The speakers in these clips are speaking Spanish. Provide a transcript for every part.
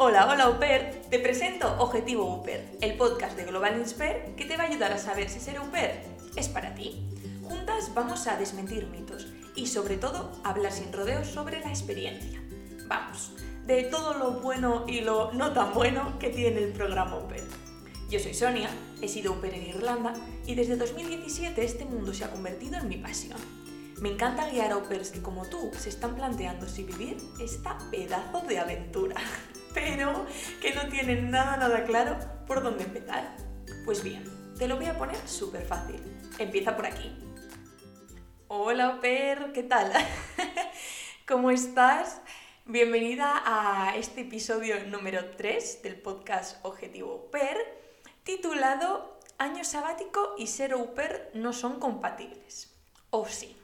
Hola, hola au pair. Te presento Objetivo Uper, el podcast de Global Insper que te va a ayudar a saber si ser au pair es para ti. Juntas vamos a desmentir mitos y sobre todo hablar sin rodeos sobre la experiencia. Vamos, de todo lo bueno y lo no tan bueno que tiene el programa au pair. Yo soy Sonia, he sido au pair en Irlanda y desde 2017 este mundo se ha convertido en mi pasión. Me encanta guiar a au pairs que como tú se están planteando si vivir esta pedazo de aventura, pero que no tienen nada nada claro por dónde empezar. Pues bien, te lo voy a poner súper fácil. Empieza por aquí. Hola pair, ¿qué tal? ¿Cómo estás? Bienvenida a este episodio número 3 del podcast Objetivo Pair, titulado Año sabático y ser au pair no son compatibles. ¿O sí?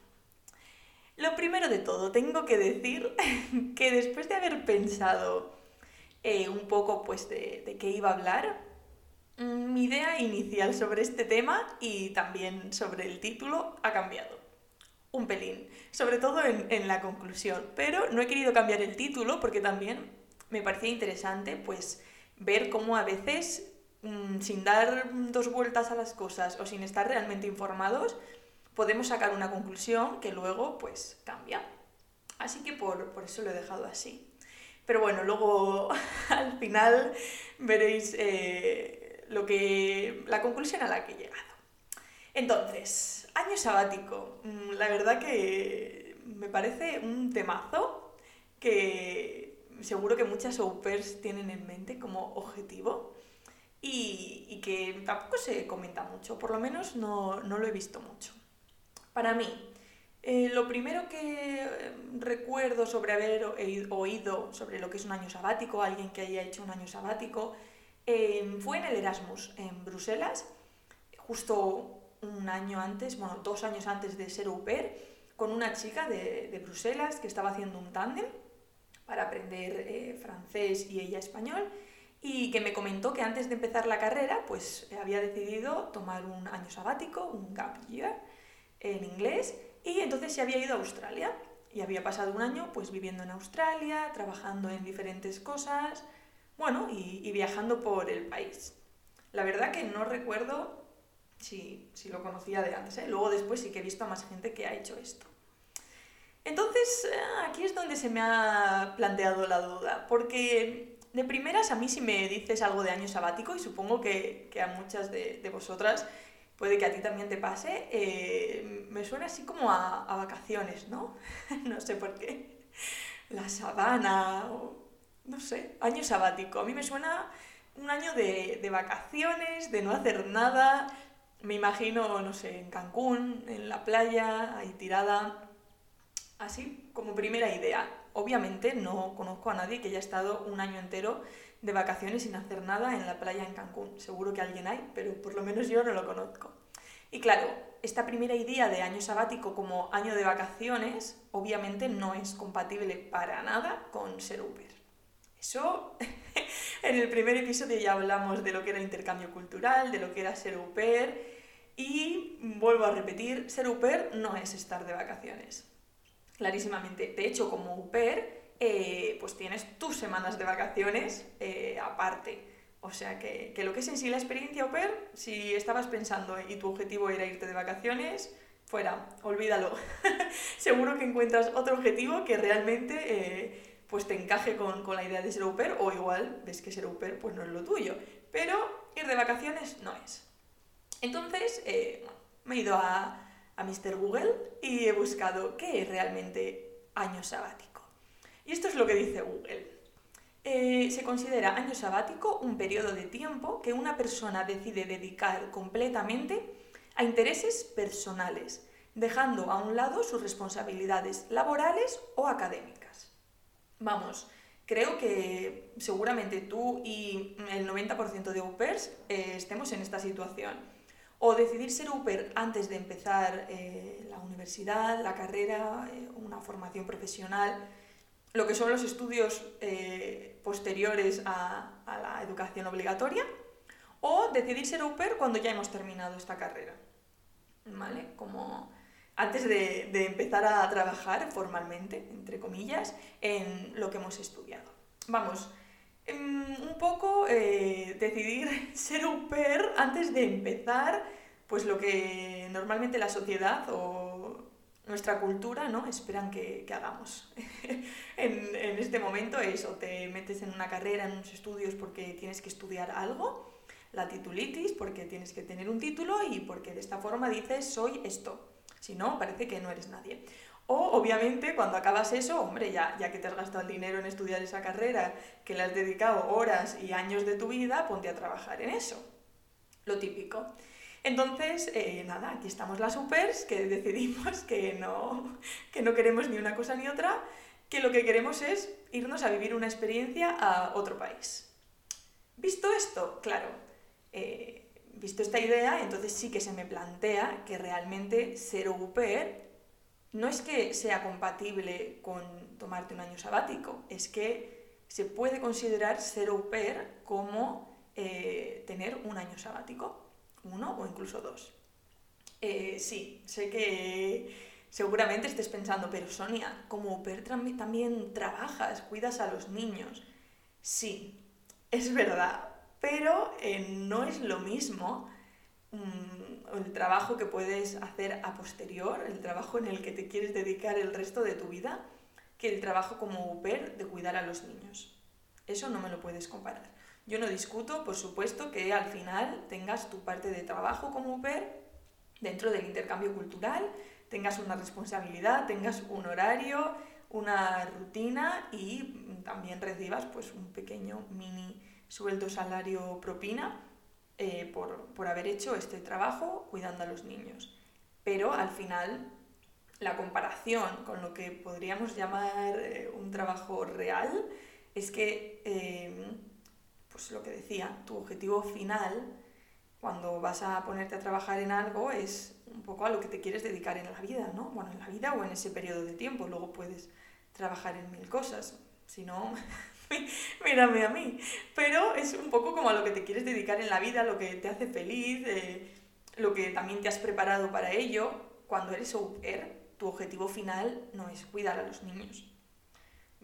Lo primero de todo, tengo que decir que después de haber pensado eh, un poco pues, de, de qué iba a hablar, mm, mi idea inicial sobre este tema y también sobre el título ha cambiado. Un pelín, sobre todo en, en la conclusión, pero no he querido cambiar el título porque también me parecía interesante pues ver cómo a veces mm, sin dar dos vueltas a las cosas o sin estar realmente informados, podemos sacar una conclusión que luego pues cambia. Así que por, por eso lo he dejado así. Pero bueno, luego al final veréis eh, lo que, la conclusión a la que he llegado. Entonces, año sabático. Mm, la verdad que me parece un temazo que seguro que muchas au pairs tienen en mente como objetivo y, y que tampoco se comenta mucho, por lo menos no, no lo he visto mucho. Para mí, eh, lo primero que eh, recuerdo sobre haber oído sobre lo que es un año sabático, alguien que haya hecho un año sabático, eh, fue en el Erasmus, en Bruselas, justo un año antes, bueno, dos años antes de ser au pair, con una chica de, de Bruselas que estaba haciendo un tándem para aprender eh, francés y ella español y que me comentó que antes de empezar la carrera pues había decidido tomar un año sabático, un gap year, en inglés y entonces se había ido a Australia y había pasado un año pues viviendo en Australia, trabajando en diferentes cosas, bueno, y, viajando por el país. La verdad que no recuerdo si, si lo conocía de antes, ¿eh? luego después sí que he visto a más gente que ha hecho esto. Entonces, eh, aquí es donde se me ha planteado la duda, porque de primeras a mí si me dices algo de año sabático, y supongo que, que a muchas de, de vosotras puede que a ti también te pase, eh, me suena así como a, vacaciones, ¿no? no sé por qué. La sabana, no sé, año sabático. A mí me suena un año de, de, vacaciones, de no hacer nada. Me imagino, no sé, en Cancún, en la playa, ahí tirada. Así como primera idea. Obviamente no conozco a nadie que haya estado un año entero de vacaciones sin hacer nada en la playa en Cancún. Seguro que alguien hay, pero por lo menos yo no lo conozco. Y claro, esta primera idea de año sabático como año de vacaciones obviamente no es compatible para nada con ser Uber. Eso, en el primer episodio ya hablamos de lo que era intercambio cultural, de lo que era ser Uber, y vuelvo a repetir, ser Uber no es estar de vacaciones. Clarísimamente. De hecho, como Uber, eh, pues tienes tus semanas de vacaciones eh, aparte. O sea que, que, lo que es en sí la experiencia au pair, si estabas pensando y tu objetivo era irte de vacaciones, fuera, olvídalo. Seguro que encuentras otro objetivo que realmente eh, pues te encaje con, con, la idea de ser au pair, o igual ves que ser au pair pues no es lo tuyo. Pero ir de vacaciones no es. Entonces, me he ido a, a Mr. Google y he buscado qué es realmente año sabático. Y esto es lo que dice Google. Eh, se considera año sabático un periodo de tiempo que una persona decide dedicar completamente a intereses personales, dejando a un lado sus responsabilidades laborales o académicas. Vamos, creo que seguramente tú y el 90% de UPERS eh, estemos en esta situación. O decidir ser UPER antes de empezar eh, la universidad, la carrera, una formación profesional, lo que son los estudios eh, posteriores a, a, la educación obligatoria o decidir ser au pair cuando ya hemos terminado esta carrera. ¿Vale? Como antes de, de, empezar a trabajar formalmente, entre comillas, en lo que hemos estudiado. Vamos, Mm, un poco eh, decidir ser un per antes de empezar pues lo que normalmente la sociedad o nuestra cultura ¿no? esperan que, que hagamos. en, en, este momento es o te metes en una carrera, en unos estudios porque tienes que estudiar algo, la titulitis porque tienes que tener un título y porque de esta forma dices soy esto. Si no, parece que no eres nadie. O obviamente cuando acabas eso, hombre, ya, ya que te has gastado el dinero en estudiar esa carrera, que le has dedicado horas y años de tu vida, ponte a trabajar en eso. Lo típico. Entonces, eh, nada, aquí estamos las supers que decidimos que no, que no queremos ni una cosa ni otra, que lo que queremos es irnos a vivir una experiencia a otro país. Visto esto, claro, eh, visto esta idea, entonces sí que se me plantea que realmente ser au no es que sea compatible con tomarte un año sabático, es que se puede considerar ser au como eh, tener un año sabático, uno o incluso dos. Eh, sí, sé que seguramente estés pensando, pero Sonia, como pair también trabajas, cuidas a los niños. Sí, es verdad, pero eh, no es lo mismo Mm, el trabajo que puedes hacer a posterior, el trabajo en el que te quieres dedicar el resto de tu vida, que el trabajo como au de cuidar a los niños. Eso no me lo puedes comparar. Yo no discuto, por supuesto, que al final tengas tu parte de trabajo como au dentro del intercambio cultural, tengas una responsabilidad, tengas un horario, una rutina y también recibas pues un pequeño mini sueldo salario propina eh, por, haber hecho este trabajo cuidando a los niños. Pero al final, la comparación con lo que podríamos llamar eh, un trabajo real es que, eh, pues lo que decía, tu objetivo final cuando vas a ponerte a trabajar en algo es un poco a lo que te quieres dedicar en la vida, ¿no? Bueno, en la vida o en ese periodo de tiempo, luego puedes trabajar en mil cosas, si no, mírame a mí. Pero es un poco como a lo que te quieres dedicar en la vida, lo que te hace feliz, eh, lo que también te has preparado para ello. Cuando eres au tu objetivo final no es cuidar a los niños.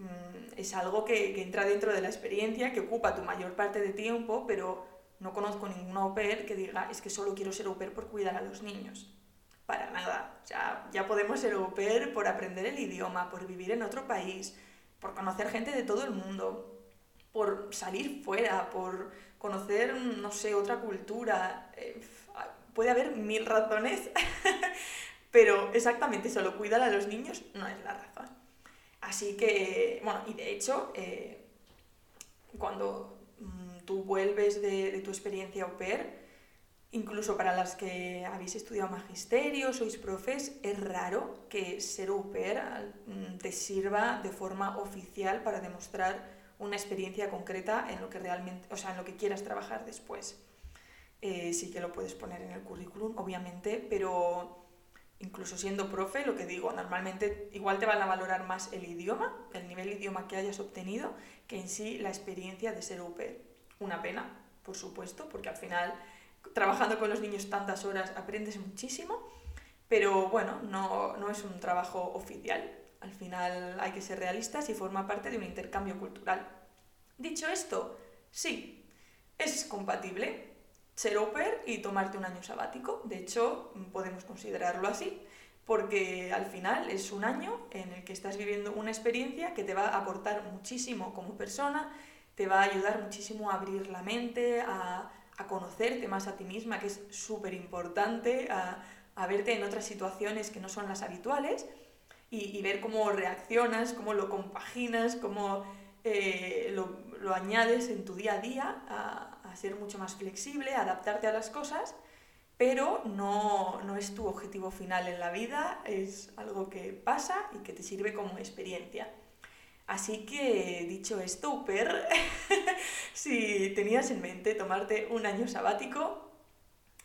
Mm, es algo que, que, entra dentro de la experiencia, que ocupa tu mayor parte de tiempo, pero no conozco ningún au pair que diga es que solo quiero ser au pair por cuidar a los niños. Para nada. Ya, podemos ser au pair por aprender el idioma, por vivir en otro país, por conocer gente de todo el mundo, por salir fuera, por conocer, no sé, otra cultura. Eh, puede haber mil razones, pero exactamente solo cuidar a los niños no es la razón. Así que, bueno, y de hecho, eh, cuando mm, tú vuelves de, de tu experiencia au pair, Incluso para las que habéis estudiado magisterio, sois profes, es raro que ser au pair mm, te sirva de forma oficial para demostrar una experiencia concreta en lo que realmente, o sea, en lo que quieras trabajar después. Eh, sí que lo puedes poner en el currículum, obviamente, pero incluso siendo profe, lo que digo, normalmente igual te van a valorar más el idioma, el nivel de idioma que hayas obtenido, que en sí la experiencia de ser au. Una pena, por supuesto, porque al final trabajando con los niños tantas horas aprendes muchísimo, pero bueno, no, no es un trabajo oficial. Al final hay que ser realistas y forma parte de un intercambio cultural. Dicho esto, sí, es compatible ser au y tomarte un año sabático. De hecho, podemos considerarlo así, porque al final es un año en el que estás viviendo una experiencia que te va a aportar muchísimo como persona, te va a ayudar muchísimo a abrir la mente, a a conocerte más a ti misma, que es súper importante, a, verte en otras situaciones que no son las habituales y, ver cómo reaccionas, cómo lo compaginas, cómo eh, lo, añades en tu día a día, a, ser mucho más flexible, a adaptarte a las cosas, pero no, no es tu objetivo final en la vida, es algo que pasa y que te sirve como experiencia. Así que, dicho esto, Uper, si tenías en mente tomarte un año sabático,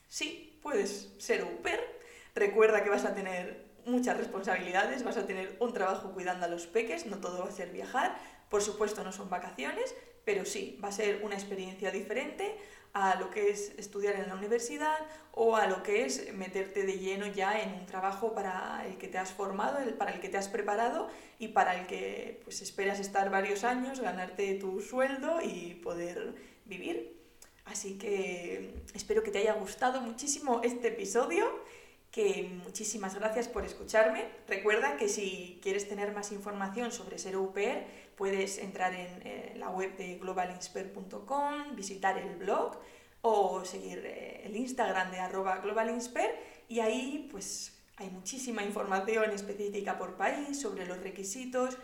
sí, puedes ser Uper. Recuerda que vas a tener muchas responsabilidades, vas a tener un trabajo cuidando a los peques, no todo va a ser viajar, Por supuesto no son vacaciones, pero sí, va a ser una experiencia diferente a lo que es estudiar en la universidad o a lo que es meterte de lleno ya en un trabajo para el que te has formado, para el que te has preparado y para el que pues, esperas estar varios años, ganarte tu sueldo y poder vivir. Así que espero que te haya gustado muchísimo este episodio, que muchísimas gracias por escucharme. Recuerda que si quieres tener más información sobre ser UPR, puedes entrar en la web de globalinsper.com, visitar el blog o seguir eh, el Instagram de arroba globalinsper y ahí pues hay muchísima información específica por país sobre los requisitos,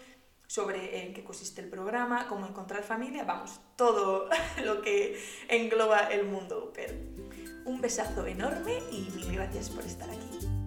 sobre en qué consiste el programa, cómo encontrar familia, vamos, todo lo que engloba el mundo UPER. Un besazo enorme y mil gracias por estar aquí.